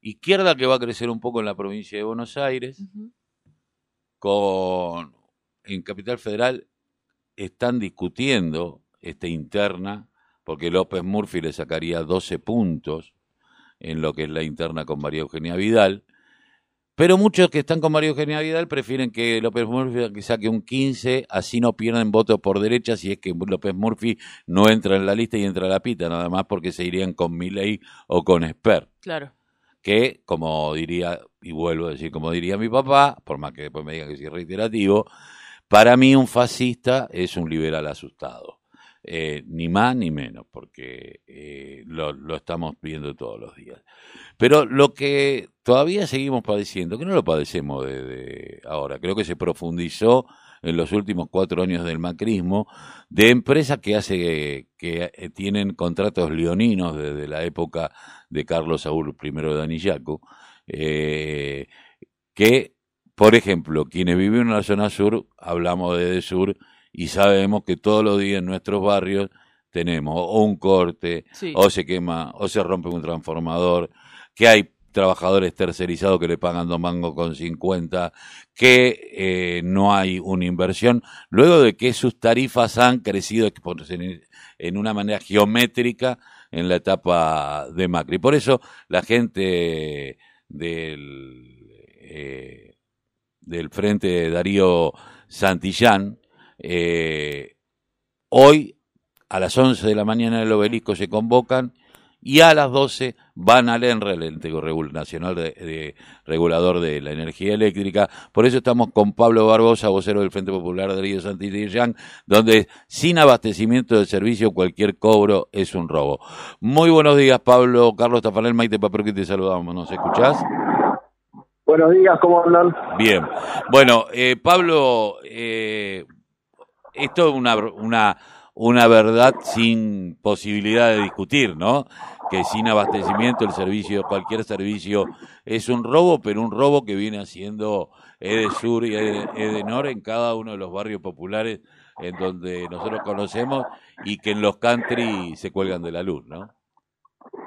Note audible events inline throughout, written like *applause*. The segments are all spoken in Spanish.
izquierda que va a crecer un poco en la provincia de Buenos Aires, con en Capital Federal están discutiendo esta interna, porque López Murphy le sacaría 12 puntos en lo que es la interna con María Eugenia Vidal, pero muchos que están con María Eugenia Vidal prefieren que López Murphy saque un 15, así no pierden votos por derecha si es que López Murphy no entra en la lista y entra a la pita, nada más porque se irían con Milley o con Esper. Claro. Que, como diría, y vuelvo a decir, como diría mi papá, por más que después me diga que soy reiterativo, para mí un fascista es un liberal asustado. Eh, ni más ni menos, porque eh, lo, lo, estamos viendo todos los días. Pero lo que todavía seguimos padeciendo, que no lo padecemos desde ahora, creo que se profundizó en los últimos cuatro años del macrismo, de empresas que hace que eh, tienen contratos leoninos desde la época de Carlos Saúl I de Anillaco, eh, que, por ejemplo, quienes viven en la zona sur, hablamos de sur, y sabemos que todos los días en nuestros barrios tenemos o un corte, Sí. o se quema, o se rompe un transformador, que hay trabajadores tercerizados que le pagan dos mangos con 50, que eh, no hay una inversión, luego de que sus tarifas han crecido en una manera geométrica en la etapa de Macri. Por eso la gente del, eh, del frente de Darío Santillán, eh, hoy a las 11 de la mañana en el obelisco se convocan y a las 12 van al ENRE, el ente nacional de, de- regulador de la energía eléctrica. Por eso estamos con Pablo Barbosa, vocero del Frente Popular de Río Santillán, donde sin abastecimiento de servicio cualquier cobro es un robo. Muy buenos días, Pablo. Carlos Tafanel, Maite Papero, que te saludamos. ¿Nos escuchás? Buenos días, ¿cómo andan? Bien. Bueno, eh, Pablo, eh, esto es una, una, una verdad sin posibilidad de discutir, ¿no? Que sin abastecimiento el servicio, cualquier servicio es un robo, pero un robo que viene haciendo Edesur y Ede- Edenor en cada uno de los barrios populares en donde nosotros conocemos y que en los country se cuelgan de la luz, ¿no?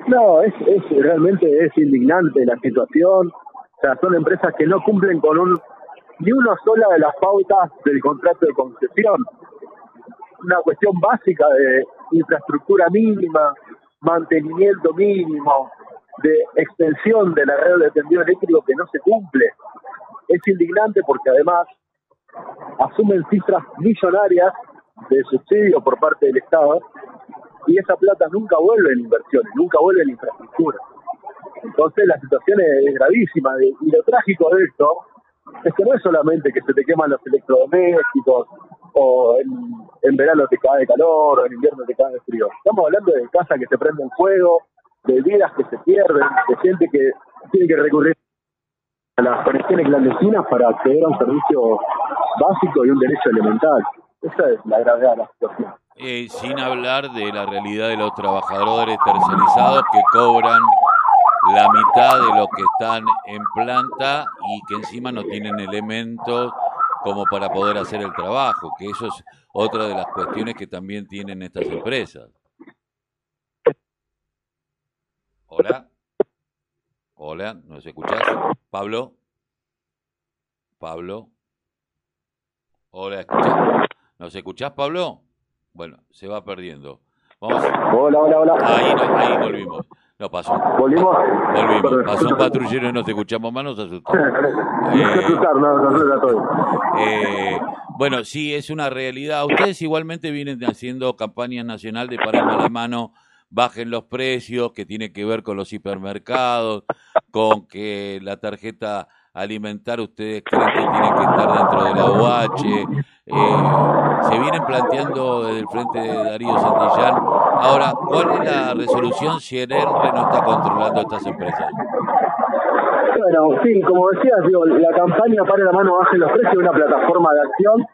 No, es, es realmente es indignante la situación. O sea, son empresas que no cumplen con un ni una sola de las pautas del contrato de concesión. Una cuestión básica de infraestructura mínima, mantenimiento mínimo, de extensión de la red de tendido eléctrico que no se cumple. Es indignante porque además asumen cifras millonarias de subsidio por parte del Estado y esa plata nunca vuelve en inversiones, nunca vuelve en infraestructura. Entonces la situación es, gravísima y lo trágico de esto es que no es solamente que se te queman los electrodomésticos o en, en verano te cae calor o en invierno te cae frío. Estamos hablando de casas que se prenden fuego, de vidas que se pierden, de gente que tiene que recurrir a las conexiones clandestinas para acceder a un servicio básico y un derecho elemental. Esa es la gravedad de la situación. Eh, sin hablar de la realidad de los trabajadores tercerizados que cobran la mitad de lo que están en planta y que encima no tienen elementos como para poder hacer el trabajo, que eso es otra de las cuestiones que también tienen estas empresas. Hola. Hola, ¿nos escuchás? Pablo. Pablo. Hola, ¿escuchás? ¿Nos escuchás, Pablo? Bueno, se va perdiendo. Vamos. Hola, hola, hola. Ahí, ahí volvimos. No pasó. ¿Volvimos? Volvimos. Pasó un patrullero y nos escuchamos más, nos asustó. *laughs* No no, no, no, no, todo. Eh, bueno, sí, es una realidad. Ustedes igualmente vienen haciendo campaña nacional de parar a la mano, bajen los precios, que tiene que ver con los hipermercados, con que la tarjeta alimentar ustedes creen que tiene que estar dentro de la OH. Eh, se vienen planteando desde el frente de Darío Santillán. Ahora, ¿cuál es la resolución si el ENRE no está controlando estas empresas? Bueno, sí, como decías, digo, la campaña Para la mano, bajen los precios es una plataforma de acción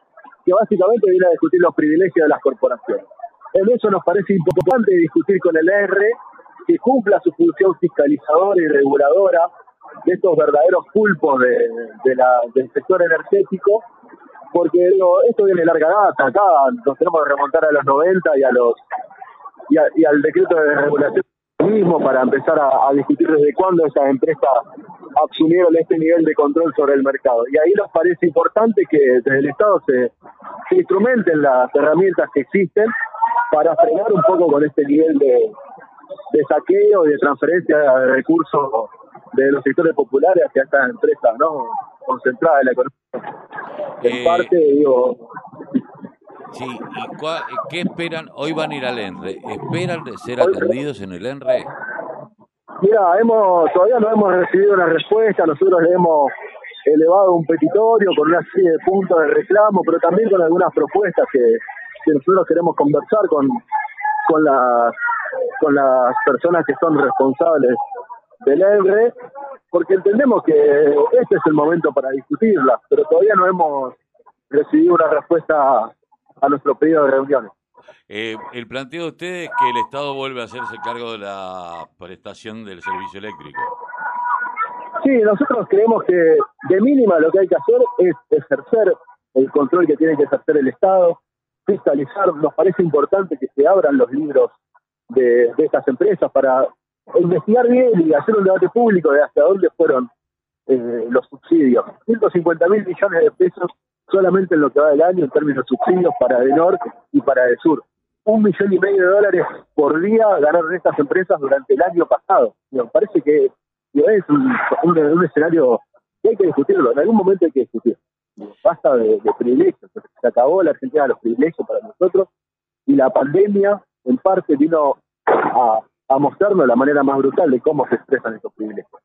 que básicamente viene a discutir los privilegios de las corporaciones. En eso nos parece importante discutir con el R que cumpla su función fiscalizadora y reguladora de estos verdaderos pulpos de, la- del sector energético, porque digo, esto viene larga data, acá nos tenemos que remontar a los 90 y a los y, a- y al decreto de regulación mismo para empezar a, discutir desde cuándo esas empresas asumieron este nivel de control sobre el mercado. Y ahí nos parece importante que desde el Estado se, instrumenten las herramientas que existen para frenar un poco con este nivel de, de saqueo y de transferencia de recursos de los sectores populares hacia estas empresas no concentradas en la economía. En eh, parte, digo, Sí, ¿y qué esperan? Hoy van a ir al ENRE. ¿Esperan ser atendidos en el ENRE? Mira, hemos, todavía no hemos recibido una respuesta. Nosotros le hemos elevado un petitorio con una serie de puntos de reclamo, pero también con algunas propuestas que, nosotros queremos conversar con, con, las, con las personas que son responsables del ENRE, porque entendemos que este es el momento para discutirlas, pero todavía no hemos recibido una respuesta a nuestro pedido de reuniones. Eh, el planteo de ustedes es que el Estado vuelve a hacerse cargo de la prestación del servicio eléctrico. Sí, nosotros creemos que de mínima lo que hay que hacer es ejercer el control que tiene que ejercer el Estado, fiscalizar. Nos parece importante que se abran los libros de, estas empresas para investigar bien y hacer un debate público de hasta dónde fueron eh, los subsidios. 150 mil millones de pesos solamente en lo que va del año en términos de subsidios para el norte y para el sur. Un millón y medio de dólares por día ganaron estas empresas durante el año pasado. Me parece que es un, escenario que hay que discutirlo, en algún momento hay que discutir. Basta de, privilegios, se acabó la Argentina de los privilegios para nosotros y la pandemia en parte vino a, a mostrarnos la manera más brutal de cómo se expresan estos privilegios.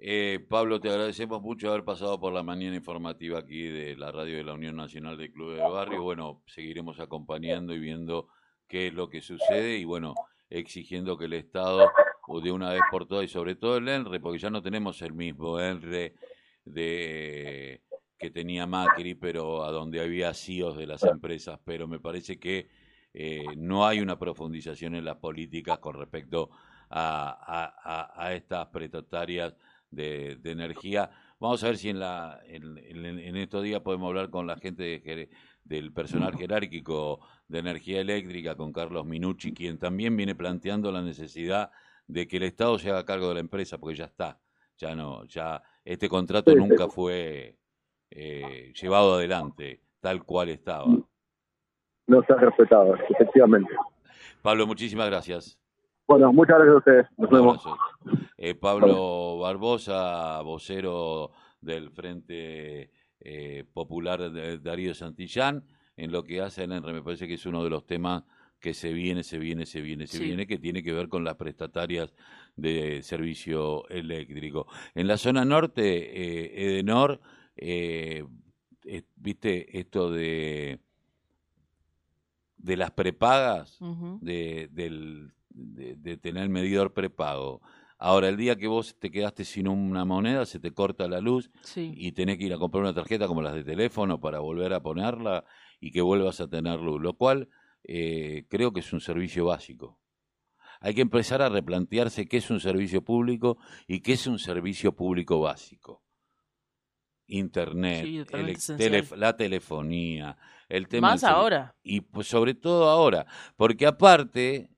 Eh, Pablo, te agradecemos mucho haber pasado por la mañana informativa aquí de la radio de la Unión Nacional de Club de Barrio. Bueno, seguiremos acompañando y viendo qué es lo que sucede y bueno, exigiendo que el Estado de una vez por todas y sobre todo el ENRE, porque ya no tenemos el mismo ENRE de que tenía Macri, pero a donde había CIOs de las empresas, pero me parece que eh, no hay una profundización en las políticas con respecto a, estas prestatarias de, energía. Vamos a ver si en, la, en, estos días podemos hablar con la gente del personal jerárquico de energía eléctrica, con Carlos Minucci, quien también viene planteando la necesidad de que el Estado se haga cargo de la empresa, porque ya está, ya no, ya este contrato nunca fue eh, llevado adelante tal cual estaba. No se ha respetado, efectivamente. Pablo, muchísimas gracias. Bueno, muchas gracias a ustedes. Nos vemos. Eh, Pablo Barbosa, vocero del Frente eh, Popular de Darío Santillán, en lo que hace el ENRE, me parece que es uno de los temas que se viene, se viene, se viene, se viene, que tiene que ver con las prestatarias de servicio eléctrico. En la zona norte, eh, Edenor, eh, viste esto de de las prepagas, de, del de, tener el medidor prepago. Ahora, el día que vos te quedaste sin una moneda, se te corta la luz y tenés que ir a comprar una tarjeta como las de teléfono para volver a ponerla y que vuelvas a tener luz, lo cual eh, creo que es un servicio básico. Hay que empezar a replantearse qué es un servicio público y qué es un servicio público básico. Internet, la telefonía, el tema... Más ahora. Y pues sobre todo ahora, porque aparte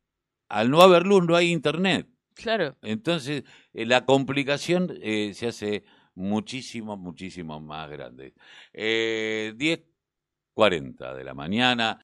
al no haber luz no hay internet. Claro. Entonces, eh, la complicación eh, se hace muchísimo, muchísimo más grande. Eh, 10.40 de la mañana.